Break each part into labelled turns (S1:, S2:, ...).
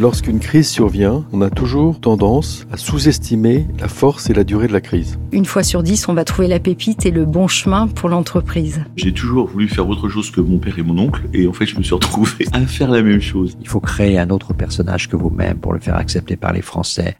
S1: Lorsqu'une crise survient, on a toujours tendance à sous-estimer la force et la durée de la crise.
S2: Une fois sur dix, on va trouver la pépite et le bon chemin pour l'entreprise.
S3: J'ai toujours voulu faire autre chose que mon père et mon oncle, et en fait, je me suis retrouvé à faire la même chose.
S4: Il faut créer un autre personnage que vous-même pour le faire accepter par les Français.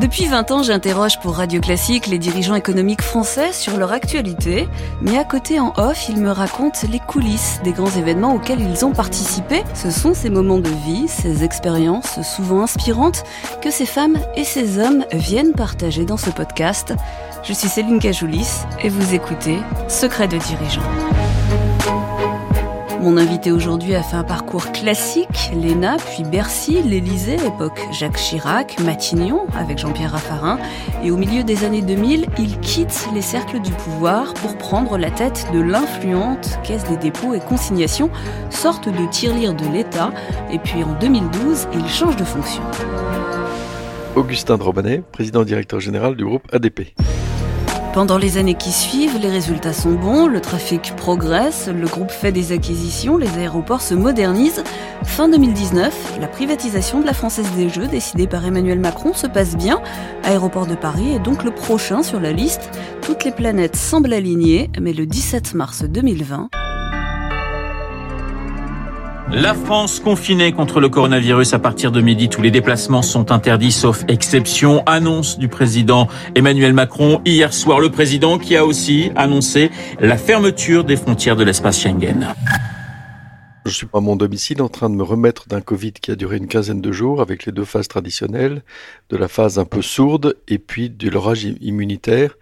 S5: Depuis 20 ans, j'interroge pour Radio Classique les dirigeants économiques français sur leur actualité, mais à côté en off, ils me racontent les coulisses des grands événements auxquels ils ont participé. Ce sont ces moments de vie, ces expériences souvent inspirantes que ces femmes et ces hommes viennent partager dans ce podcast. Je suis Céline Cajoulis et vous écoutez Secret de dirigeants. Mon invité aujourd'hui a fait un parcours classique, l'ENA, puis Bercy, l'Élysée, époque Jacques Chirac, Matignon, avec Jean-Pierre Raffarin, et au milieu des années 2000, il quitte les cercles du pouvoir pour prendre la tête de l'influente Caisse des dépôts et consignations, sorte de tirelire de l'État, et puis en 2012, il change de fonction.
S1: Augustin Drobanet, président directeur général du groupe ADP.
S5: Pendant les années qui suivent, les résultats sont bons, le trafic progresse, le groupe fait des acquisitions, les aéroports se modernisent. Fin 2019, la privatisation de la Française des Jeux décidée par Emmanuel Macron se passe bien. Aéroport de Paris est donc le prochain sur la liste. Toutes les planètes semblent alignées, mais le 17 mars 2020,
S6: la France confinée contre le coronavirus à partir de midi. Tous les déplacements sont interdits sauf exception. Annonce du président Emmanuel Macron hier soir. Le président qui a aussi annoncé la fermeture des frontières de l'espace Schengen.
S1: Je suis à mon domicile en train de me remettre d'un Covid qui a duré une quinzaine de jours avec les deux phases traditionnelles, de la phase un peu sourde et puis de l'orage immunitaire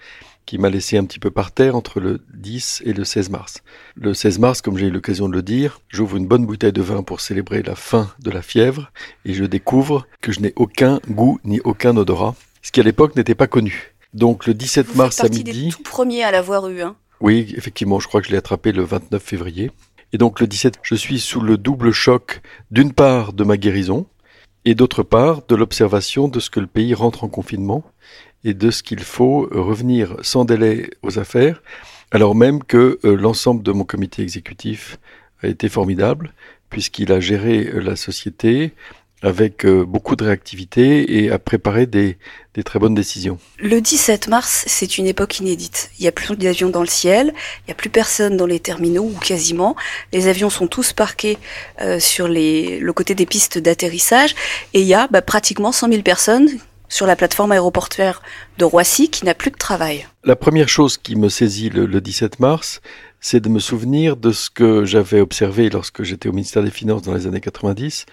S1: qui m'a laissé un petit peu par terre entre le 10 et le 16 mars. Le 16 mars, comme j'ai eu l'occasion de le dire, j'ouvre une bonne bouteille de vin pour célébrer la fin de la fièvre et je découvre que je n'ai aucun goût ni aucun odorat, ce qui à l'époque n'était pas connu. Donc le 17
S5: Vous
S1: mars à midi.
S5: des tout premiers à l'avoir eu. Hein.
S1: Oui, effectivement, je crois que je l'ai attrapé le 29 février. Et donc le 17, je suis sous le double choc d'une part de ma guérison et d'autre part de l'observation de ce que le pays rentre en confinement et de ce qu'il faut revenir sans délai aux affaires, alors même que euh, l'ensemble de mon comité exécutif a été formidable, puisqu'il a géré euh, la société avec euh, beaucoup de réactivité et a préparé des, très bonnes décisions.
S5: Le 17 mars, c'est une époque inédite. Il n'y a plus d'avions dans le ciel, il n'y a plus personne dans les terminaux, ou quasiment. Les avions sont tous parqués sur le côté des pistes d'atterrissage, et il y a bah, pratiquement 100 000 personnes sur la plateforme aéroportuaire de Roissy qui n'a plus de travail.
S1: La première chose qui me saisit le, le 17 mars, c'est de me souvenir de ce que j'avais observé lorsque j'étais au ministère des Finances dans les années 90,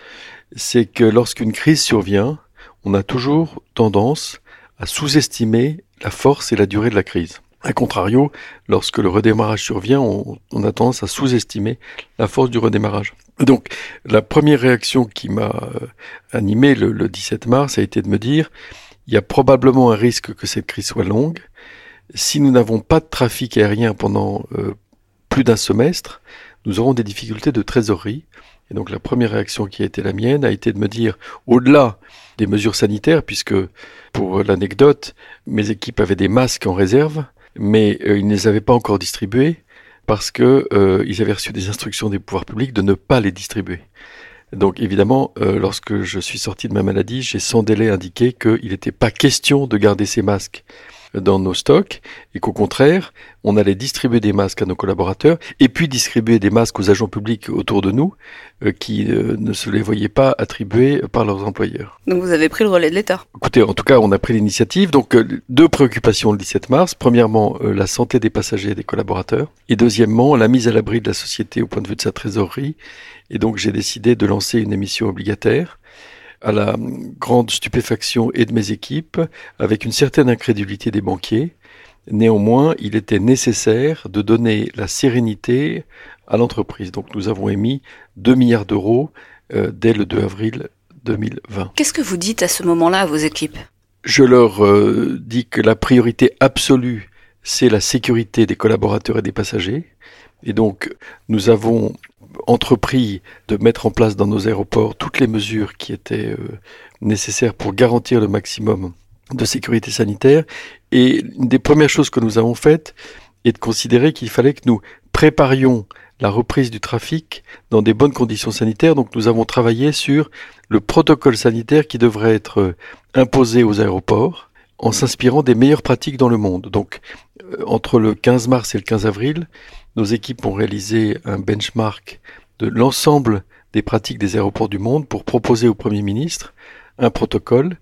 S1: c'est que lorsqu'une crise survient, on a toujours tendance à sous-estimer la force et la durée de la crise. A contrario, lorsque le redémarrage survient, on, on a tendance à sous-estimer la force du redémarrage. Donc, la première réaction qui m'a euh, animé le, le 17 mars a été de me dire, il y a probablement un risque que cette crise soit longue. Si nous n'avons pas de trafic aérien pendant euh, plus d'un semestre, nous aurons des difficultés de trésorerie. Et donc la première réaction qui a été la mienne a été de me dire, au-delà des mesures sanitaires, puisque pour l'anecdote, mes équipes avaient des masques en réserve, mais euh, ils ne les avaient pas encore distribués parce que euh, ils avaient reçu des instructions des pouvoirs publics de ne pas les distribuer. Donc évidemment, euh, lorsque je suis sorti de ma maladie, j'ai sans délai indiqué qu'il n'était pas question de garder ces masques dans nos stocks et qu'au contraire, on allait distribuer des masques à nos collaborateurs et puis distribuer des masques aux agents publics autour de nous euh, qui euh, ne se les voyaient pas attribués par leurs employeurs.
S5: Donc vous avez pris le relais de l'État.
S1: Écoutez, en tout cas, on a pris l'initiative. Donc, euh, deux préoccupations le 17 mars. Premièrement, la santé des passagers et des collaborateurs. Et deuxièmement, la mise à l'abri de la société au point de vue de sa trésorerie. Et donc, j'ai décidé de lancer une émission obligataire à la grande stupéfaction et de mes équipes, avec une certaine incrédulité des banquiers. Néanmoins, il était nécessaire de donner la sérénité à l'entreprise. Donc nous avons émis 2 milliards d'euros euh, dès le 2 avril 2020.
S5: Qu'est-ce que vous dites à ce moment-là à vos équipes?
S1: Je leur euh, dis que la priorité absolue, c'est la sécurité des collaborateurs et des passagers, Et donc, nous avons entrepris de mettre en place dans nos aéroports toutes les mesures qui étaient euh, nécessaires pour garantir le maximum de sécurité sanitaire. Et une des premières choses que nous avons faites est de considérer qu'il fallait que nous préparions la reprise du trafic dans des bonnes conditions sanitaires. Donc nous avons travaillé sur le protocole sanitaire qui devrait être euh, imposé aux aéroports en s'inspirant des meilleures pratiques dans le monde. Donc euh, entre le 15 mars et le 15 avril, nos équipes ont réalisé un benchmark de l'ensemble des pratiques des aéroports du monde pour proposer au Premier ministre un protocole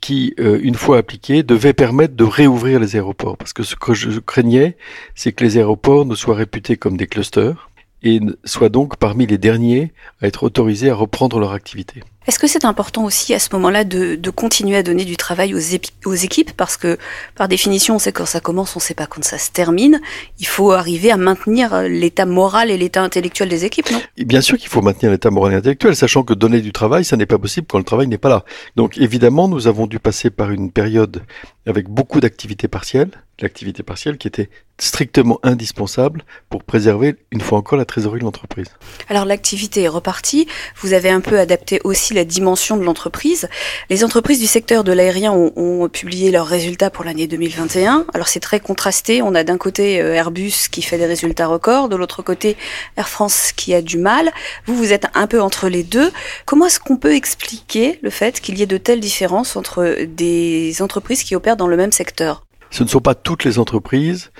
S1: qui, euh, une fois appliqué, devait permettre de réouvrir les aéroports. Parce que ce que je craignais, c'est que les aéroports ne soient réputés comme des clusters et soient donc parmi les derniers à être autorisés à reprendre leur activité.
S5: Est-ce que c'est important aussi à ce moment-là de, de, continuer à donner du travail aux, aux, équipes? Parce que par définition, on sait quand ça commence, on ne sait pas quand ça se termine. Il faut arriver à maintenir l'état moral et l'état intellectuel des équipes, non?
S1: Bien sûr qu'il faut maintenir l'état moral et intellectuel, sachant que donner du travail, ça n'est pas possible quand le travail n'est pas là. Donc évidemment, nous avons dû passer par une période avec beaucoup d'activités partielles, l'activité partielle qui était strictement indispensable pour préserver une fois encore la trésorerie de l'entreprise.
S5: Alors l'activité est repartie, vous avez un peu adapté aussi la dimension de l'entreprise. Les entreprises du secteur de l'aérien ont, publié leurs résultats pour l'année 2021. Alors c'est très contrasté, on a d'un côté euh, Airbus qui fait des résultats records, de l'autre côté Air France qui a du mal. Vous, vous êtes un peu entre les deux. Comment est-ce qu'on peut expliquer le fait qu'il y ait de telles différences entre des entreprises qui opèrent dans le même secteur?
S1: Ce ne sont pas toutes les entreprises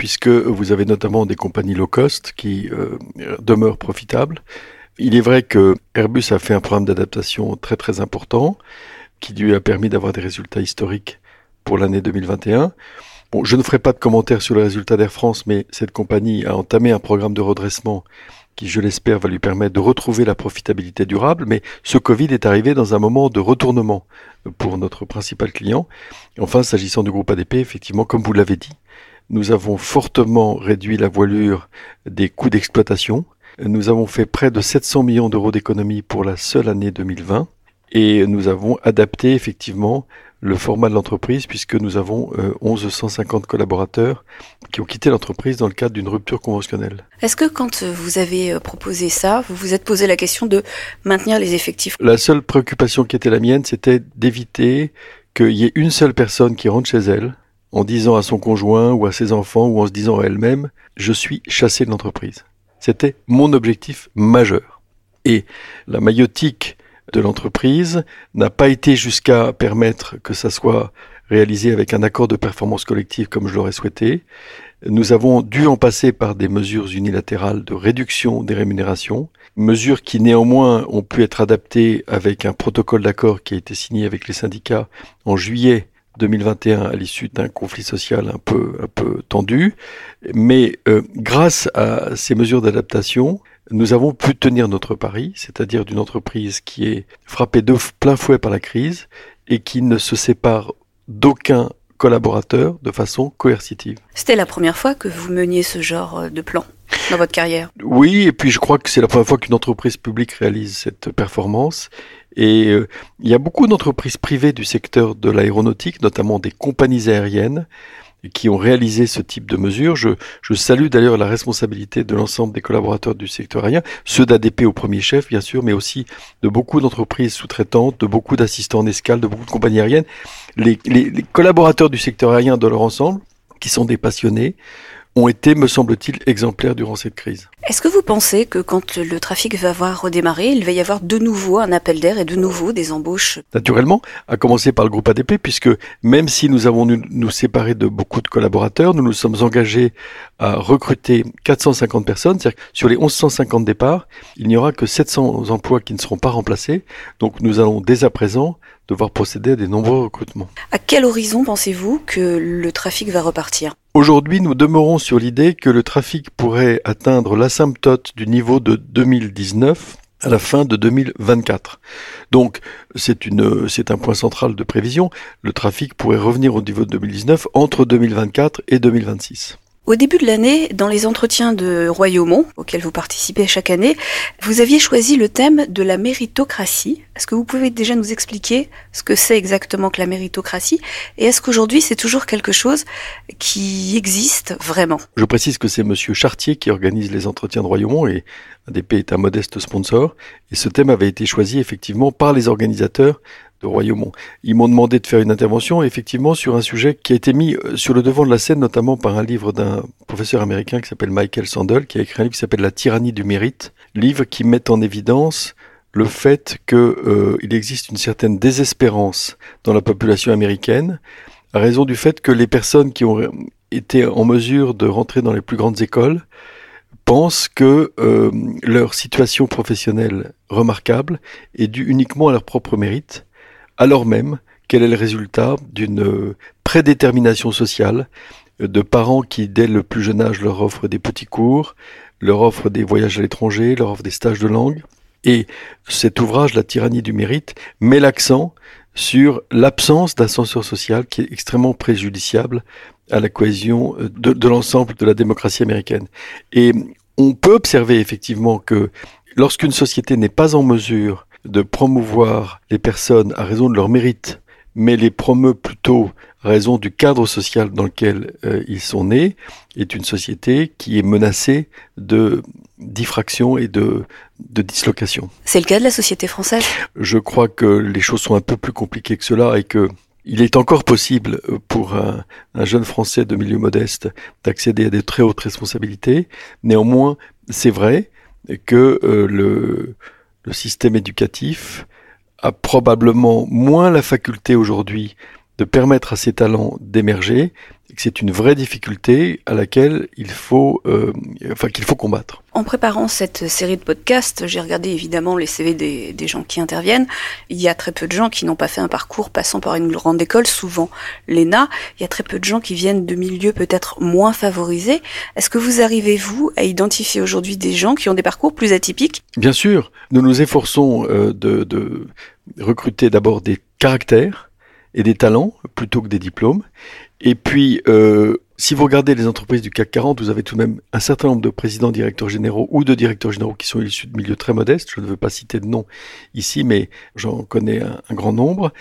S1: puisque vous avez notamment des compagnies low cost qui euh, demeurent profitables. Il est vrai que Airbus a fait un programme d'adaptation très très important qui lui a permis d'avoir des résultats historiques pour l'année 2021. Bon, je ne ferai pas de commentaires sur les résultats d'Air France, mais cette compagnie a entamé un programme de redressement qui, je l'espère, va lui permettre de retrouver la profitabilité durable. Mais ce Covid est arrivé dans un moment de retournement pour notre principal client. Enfin, s'agissant du groupe ADP, effectivement, comme vous l'avez dit, nous avons fortement réduit la voilure des coûts d'exploitation. Nous avons fait près de 700 millions d'euros d'économies pour la seule année 2020 et nous avons adapté effectivement le format de l'entreprise puisque nous avons euh, 1150 collaborateurs qui ont quitté l'entreprise dans le cadre d'une rupture conventionnelle.
S5: Est-ce que quand vous avez euh, proposé ça, vous vous êtes posé la question de maintenir les effectifs?
S1: La seule préoccupation qui était la mienne, c'était d'éviter qu'il y ait une seule personne qui rentre chez elle en disant à son conjoint ou à ses enfants ou en se disant à elle-même je suis chassé de l'entreprise. C'était mon objectif majeur. Et la maillotique de l'entreprise n'a pas été jusqu'à permettre que ça soit réalisé avec un accord de performance collective comme je l'aurais souhaité. Nous avons dû en passer par des mesures unilatérales de réduction des rémunérations, mesures qui néanmoins ont pu être adaptées avec un protocole d'accord qui a été signé avec les syndicats en juillet 2021 à l'issue d'un conflit social un peu, un peu tendu. Mais euh, grâce à ces mesures d'adaptation, nous avons pu tenir notre pari, c'est-à-dire d'une entreprise qui est frappée de plein fouet par la crise et qui ne se sépare d'aucun collaborateur de façon coercitive.
S5: C'était la première fois que vous meniez ce genre euh, de plan dans votre carrière
S1: Oui, et puis je crois que c'est la première fois qu'une entreprise publique réalise cette performance. Et euh, il y a beaucoup d'entreprises privées du secteur de l'aéronautique, notamment des compagnies aériennes, qui ont réalisé ce type de mesures. Je, je salue d'ailleurs la responsabilité de l'ensemble des collaborateurs du secteur aérien, ceux d'ADP au premier chef, bien sûr, mais aussi de beaucoup d'entreprises sous-traitantes, de beaucoup d'assistants en escale, de beaucoup de compagnies aériennes. Les, les, les collaborateurs du secteur aérien de leur ensemble, qui sont des passionnés, ont été, me semble-t-il, exemplaires durant cette crise.
S5: Est-ce que vous pensez que quand le trafic va avoir redémarré, il va y avoir de nouveau un appel d'air et de nouveau des embauches?
S1: Naturellement, à commencer par le groupe ADP, puisque même si nous avons nous, nous séparé de beaucoup de collaborateurs, nous nous sommes engagés à recruter 450 personnes, c'est-à-dire que sur les 1150 départs, il n'y aura que 700 emplois qui ne seront pas remplacés. Donc nous allons dès à présent devoir procéder à des nombreux recrutements.
S5: À quel horizon pensez-vous que le trafic va repartir?
S1: Aujourd'hui, nous demeurons sur l'idée que le trafic pourrait atteindre l'asymptote du niveau de 2019 à la fin de 2024. Donc, c'est une, c'est un point central de prévision. Le trafic pourrait revenir au niveau de 2019 entre 2024 et 2026.
S5: Au début de l'année, dans les entretiens de Royaumont, auxquels vous participez chaque année, vous aviez choisi le thème de la méritocratie. Est-ce que vous pouvez déjà nous expliquer ce que c'est exactement que la méritocratie Et est-ce qu'aujourd'hui c'est toujours quelque chose qui existe vraiment?
S1: Je précise que c'est Monsieur Chartier qui organise les entretiens de Royaumont et ADP est un modeste sponsor. Et ce thème avait été choisi effectivement par les organisateurs de Royaumont. Ils m'ont demandé de faire une intervention effectivement sur un sujet qui a été mis euh, sur le devant de la scène notamment par un livre d'un professeur américain qui s'appelle Michael Sandel qui a écrit un livre qui s'appelle La tyrannie du mérite, livre qui met en évidence le fait qu'il euh, existe une certaine désespérance dans la population américaine à raison du fait que les personnes qui ont été en mesure de rentrer dans les plus grandes écoles pensent que euh, leur situation professionnelle remarquable est due uniquement à leur propre mérite alors même quel est le résultat d'une euh, prédétermination sociale de parents qui, dès le plus jeune âge, leur offrent des petits cours, leur offrent des voyages à l'étranger, leur offrent des stages de langue. Et cet ouvrage, La tyrannie du mérite, met l'accent sur l'absence d'ascenseur social qui est extrêmement préjudiciable à la cohésion euh, de, de l'ensemble de la démocratie américaine. Et on peut observer effectivement que lorsqu'une société n'est pas en mesure de promouvoir les personnes à raison de leur mérite, mais les promeut plutôt à raison du cadre social dans lequel euh, ils sont nés, est une société qui est menacée de diffraction et de, de dislocation.
S5: C'est le cas de la société française?
S1: Je crois que les choses sont un peu plus compliquées que cela et que il est encore possible pour un, un jeune Français de milieu modeste d'accéder à des très hautes responsabilités. Néanmoins, c'est vrai que euh, le, le système éducatif a probablement moins la faculté aujourd'hui de permettre à ces talents d'émerger, et que c'est une vraie difficulté à laquelle il faut, euh, enfin qu'il faut combattre.
S5: En préparant cette série de podcasts, j'ai regardé évidemment les CV des, des, gens qui interviennent. Il y a très peu de gens qui n'ont pas fait un parcours passant par une grande école, souvent l'ENA. Il y a très peu de gens qui viennent de milieux peut-être moins favorisés. Est-ce que vous arrivez, vous, à identifier aujourd'hui des gens qui ont des parcours plus atypiques?
S1: Bien sûr, nous nous efforçons euh, de, de recruter d'abord des caractères et des talents plutôt que des diplômes. Et puis, euh, si vous regardez les entreprises du CAC 40, vous avez tout de même un certain nombre de présidents, directeurs généraux ou de directeurs généraux qui sont issus de milieux très modestes. Je ne veux pas citer de nom ici, mais j'en connais un, un, grand nombre.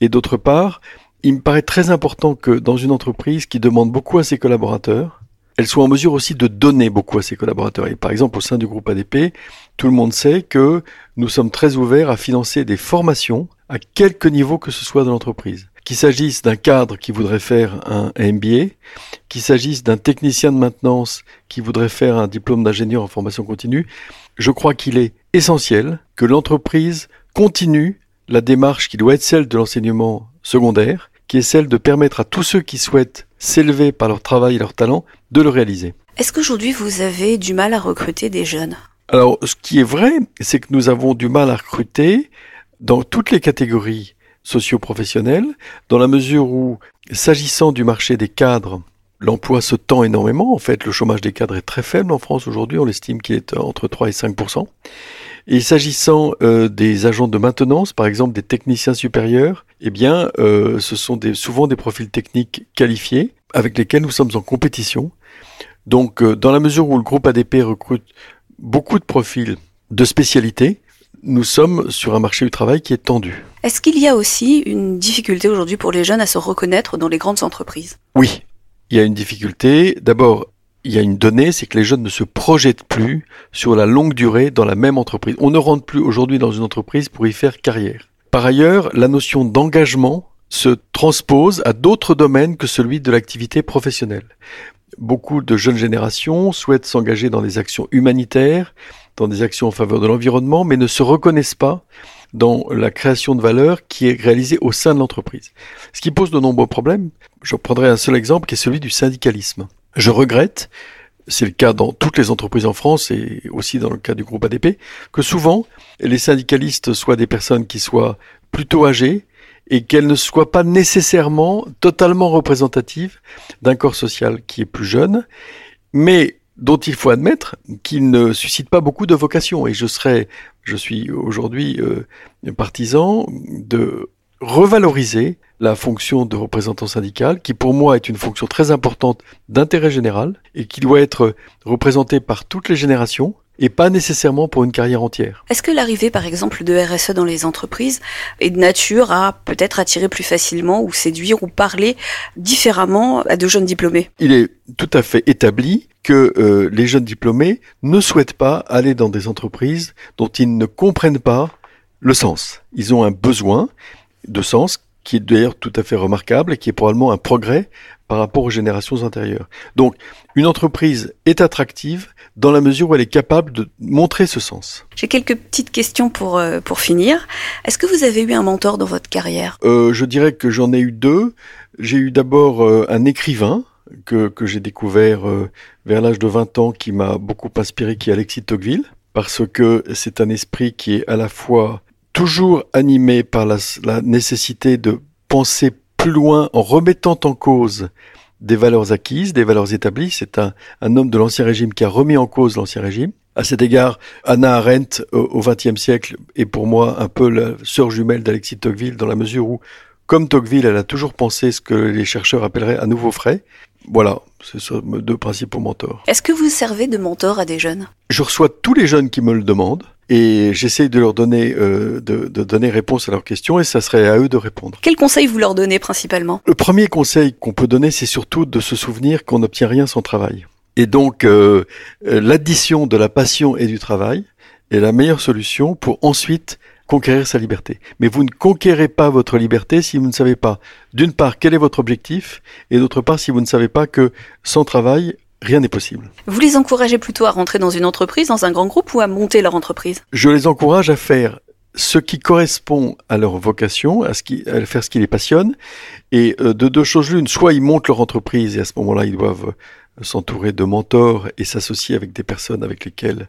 S1: Et d'autre part, il me paraît très important que dans une entreprise qui demande beaucoup à ses collaborateurs, elle soit en mesure aussi de donner beaucoup à ses collaborateurs. Et par exemple, au sein du groupe ADP, tout le monde sait que nous sommes très ouverts à financer des formations à quelque niveau que ce soit de l'entreprise. Qu'il s'agisse d'un cadre qui voudrait faire un MBA, qu'il s'agisse d'un technicien de maintenance qui voudrait faire un diplôme d'ingénieur en formation continue, je crois qu'il est essentiel que l'entreprise continue la démarche qui doit être celle de l'enseignement secondaire, qui est celle de permettre à tous ceux qui souhaitent s'élever par leur travail et leur talent de le réaliser.
S5: Est-ce qu'aujourd'hui vous avez du mal à recruter des jeunes?
S1: Alors, ce qui est vrai, c'est que nous avons du mal à recruter dans toutes les catégories socio-professionnelles, dans la mesure où, s'agissant du marché des cadres, l'emploi se tend énormément. En fait, le chômage des cadres est très faible en France aujourd'hui. On estime qu'il est entre 3 et 5% Et s'agissant euh, des agents de maintenance, par exemple des techniciens supérieurs, eh bien, euh, ce sont des, souvent des profils techniques qualifiés avec lesquels nous sommes en compétition. Donc, euh, dans la mesure où le groupe ADP recrute beaucoup de profils de spécialité, nous sommes sur un marché du travail qui est tendu.
S5: Est-ce qu'il y a aussi une difficulté aujourd'hui pour les jeunes à se reconnaître dans les grandes entreprises?
S1: Oui, il y a une difficulté. D'abord, il y a une donnée, c'est que les jeunes ne se projettent plus sur la longue durée dans la même entreprise. On ne rentre plus aujourd'hui dans une entreprise pour y faire carrière. Par ailleurs, la notion d'engagement se transpose à d'autres domaines que celui de l'activité professionnelle. Beaucoup de jeunes générations souhaitent s'engager dans des actions humanitaires, dans des actions en faveur de l'environnement, mais ne se reconnaissent pas dans la création de valeur qui est réalisée au sein de l'entreprise. Ce qui pose de nombreux problèmes. Je prendrai un seul exemple qui est celui du syndicalisme. Je regrette, c'est le cas dans toutes les entreprises en France et aussi dans le cas du groupe ADP, que souvent les syndicalistes soient des personnes qui soient plutôt âgées et qu'elles ne soient pas nécessairement totalement représentatives d'un corps social qui est plus jeune, mais dont il faut admettre qu'il ne suscite pas beaucoup de vocation. Et je serais, je suis aujourd'hui euh, partisan de revaloriser la fonction de représentant syndical, qui pour moi est une fonction très importante d'intérêt général et qui doit être représentée par toutes les générations et pas nécessairement pour une carrière entière.
S5: Est-ce que l'arrivée, par exemple, de RSE dans les entreprises est de nature à peut-être attirer plus facilement ou séduire ou parler différemment à de jeunes diplômés?
S1: Il est tout à fait établi que euh, les jeunes diplômés ne souhaitent pas aller dans des entreprises dont ils ne comprennent pas le sens. Ils ont un besoin de sens qui est d'ailleurs tout à fait remarquable et qui est probablement un progrès par rapport aux générations antérieures. Donc, une entreprise est attractive dans la mesure où elle est capable de montrer ce sens.
S5: J'ai quelques petites questions pour, euh, pour finir. Est-ce que vous avez eu un mentor dans votre carrière?
S1: Euh, Je dirais que j'en ai eu deux. J'ai eu d'abord euh, un écrivain que, que j'ai découvert euh, vers l'âge de 20 ans qui m'a beaucoup inspiré, qui est Alexis Tocqueville, parce que c'est un esprit qui est à la fois toujours animé par la, la nécessité de penser plus loin en remettant en cause des valeurs acquises, des valeurs établies. C'est un, un homme de l'Ancien Régime qui a remis en cause l'Ancien Régime. À cet égard, Anna Arendt, au XXe siècle, est pour moi un peu la sœur jumelle d'Alexis Tocqueville, dans la mesure où, comme Tocqueville, elle a toujours pensé ce que les chercheurs appelleraient un nouveau frais. Voilà, c'est ce deux principaux mentors.
S5: Est-ce que vous servez de mentor à des jeunes?
S1: Je reçois tous les jeunes qui me le demandent et j'essaie de leur donner euh, de, de, donner réponse à leurs questions et ça serait à eux de répondre.
S5: Quels conseils vous leur donnez principalement?
S1: Le premier conseil qu'on peut donner, c'est surtout de se souvenir qu'on n'obtient rien sans travail. Et donc euh, l'addition de la passion et du travail est la meilleure solution pour ensuite conquérir sa liberté. Mais vous ne conquérez pas votre liberté si vous ne savez pas, d'une part, quel est votre objectif, et d'autre part, si vous ne savez pas que sans travail, rien n'est possible.
S5: Vous les encouragez plutôt à rentrer dans une entreprise, dans un grand groupe, ou à monter leur entreprise?
S1: Je les encourage à faire ce qui correspond à leur vocation, à, ce qui, à faire ce qui les passionne, et euh, de deux choses l'une, soit ils montent leur entreprise, et à ce moment-là, ils doivent s'entourer de mentors et s'associer avec des personnes avec lesquelles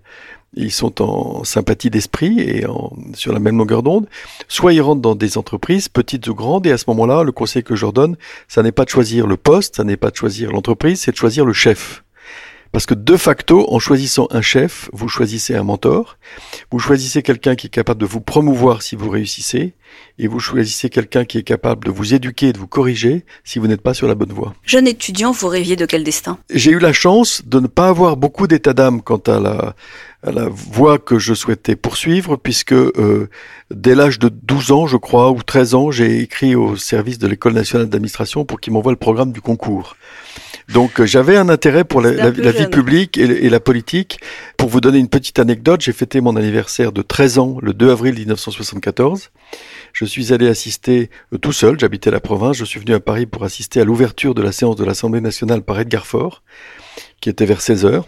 S1: ils sont en sympathie d'esprit et en, sur la même longueur d'onde, soit ils rentrent dans des entreprises, petites ou grandes, et à ce moment-là, le conseil que je leur donne, ça n'est pas de choisir le poste, ça n'est pas de choisir l'entreprise, c'est de choisir le chef. Parce que de facto, en choisissant un chef, vous choisissez un mentor, vous choisissez quelqu'un qui est capable de vous promouvoir si vous réussissez, et vous choisissez quelqu'un qui est capable de vous éduquer et de vous corriger si vous n'êtes pas sur la bonne voie.
S5: Jeune étudiant, vous rêviez de quel destin?
S1: J'ai eu la chance de ne pas avoir beaucoup d'état d'âme quant à la, à la voie que je souhaitais poursuivre, puisque euh, dès l'âge de 12 ans, je crois, ou 13 ans, j'ai écrit au service de l'École nationale d'administration pour qu'il m'envoie le programme du concours. Donc euh, j'avais un intérêt pour la, la, la vie publique et, et, la politique. Pour vous donner une petite anecdote, j'ai fêté mon anniversaire de 13 ans le 2 avril 1974. Je suis allé assister euh, tout seul, j'habitais la province, je suis venu à Paris pour assister à l'ouverture de la séance de l'Assemblée nationale par Edgar Faure, qui était vers 16 heures.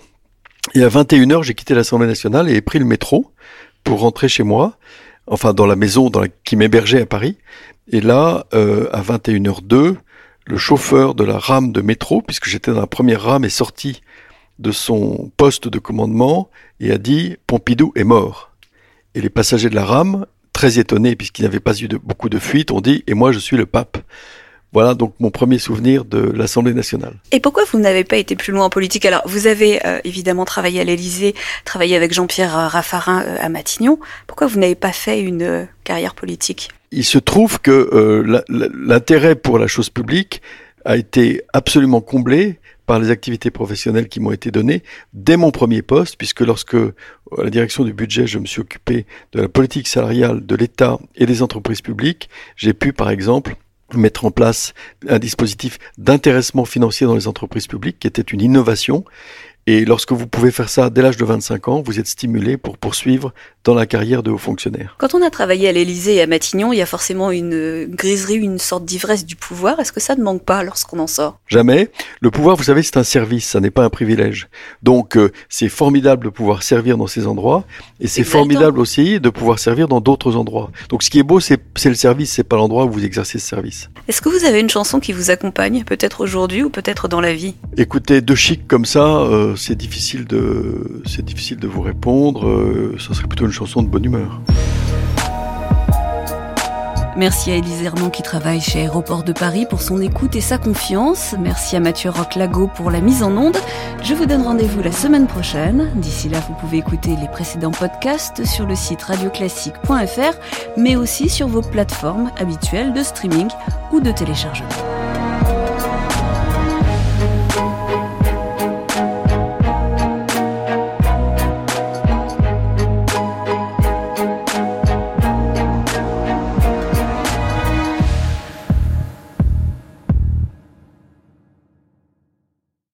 S1: Et à 21h, j'ai quitté l'Assemblée nationale et ai pris le métro pour rentrer chez moi, enfin dans la maison dans la, qui m'hébergeait à Paris. Et là, euh, à 21h02, le chauffeur de la rame de métro, puisque j'étais dans la première rame, est sorti de son poste de commandement et a dit Pompidou est mort. Et les passagers de la rame, très étonnés puisqu'il n'y avait pas eu beaucoup de fuites, ont dit Et moi je suis le pape. Voilà donc mon premier souvenir de l'Assemblée nationale.
S5: Et pourquoi vous n'avez pas été plus loin en politique? Alors, vous avez euh, évidemment travaillé à l'Élysée, travaillé avec Jean-Pierre Raffarin euh, à Matignon. Pourquoi vous n'avez pas fait une euh, carrière politique?
S1: Il se trouve que euh, l'intérêt pour la chose publique a été absolument comblé par les activités professionnelles qui m'ont été données dès mon premier poste, puisque lorsque, à la direction du budget, je me suis occupé de la politique salariale de l'État et des entreprises publiques, j'ai pu, par exemple, mettre en place un dispositif d'intéressement financier dans les entreprises publiques qui était une innovation. Et lorsque vous pouvez faire ça dès l'âge de 25 ans, vous êtes stimulé pour poursuivre dans la carrière de haut fonctionnaire.
S5: Quand on a travaillé à l'Élysée et à Matignon, il y a forcément une griserie, une sorte d'ivresse du pouvoir. Est-ce que ça ne manque pas lorsqu'on en sort?
S1: Jamais. Le pouvoir, vous savez, c'est un service, ça n'est pas un privilège. Donc, euh, c'est formidable de pouvoir servir dans ces endroits, et c'est formidable aussi de pouvoir servir dans d'autres endroits. Donc, ce qui est beau, c'est le service, c'est pas l'endroit où vous exercez ce service.
S5: Est-ce que vous avez une chanson qui vous accompagne, peut-être aujourd'hui ou peut-être dans la vie?
S1: Écoutez, de chic comme ça, euh, c'est difficile de, vous répondre. Euh, ça serait plutôt une chanson de bonne humeur.
S5: Merci à Élise Herman qui travaille chez Aéroport de Paris pour son écoute et sa confiance. Merci à Mathieu Roch-Lago pour la mise en onde. Je vous donne rendez-vous la semaine prochaine. D'ici là, vous pouvez écouter les précédents podcasts sur le site radioclassique.fr, mais aussi sur vos plateformes habituelles de streaming ou de téléchargement.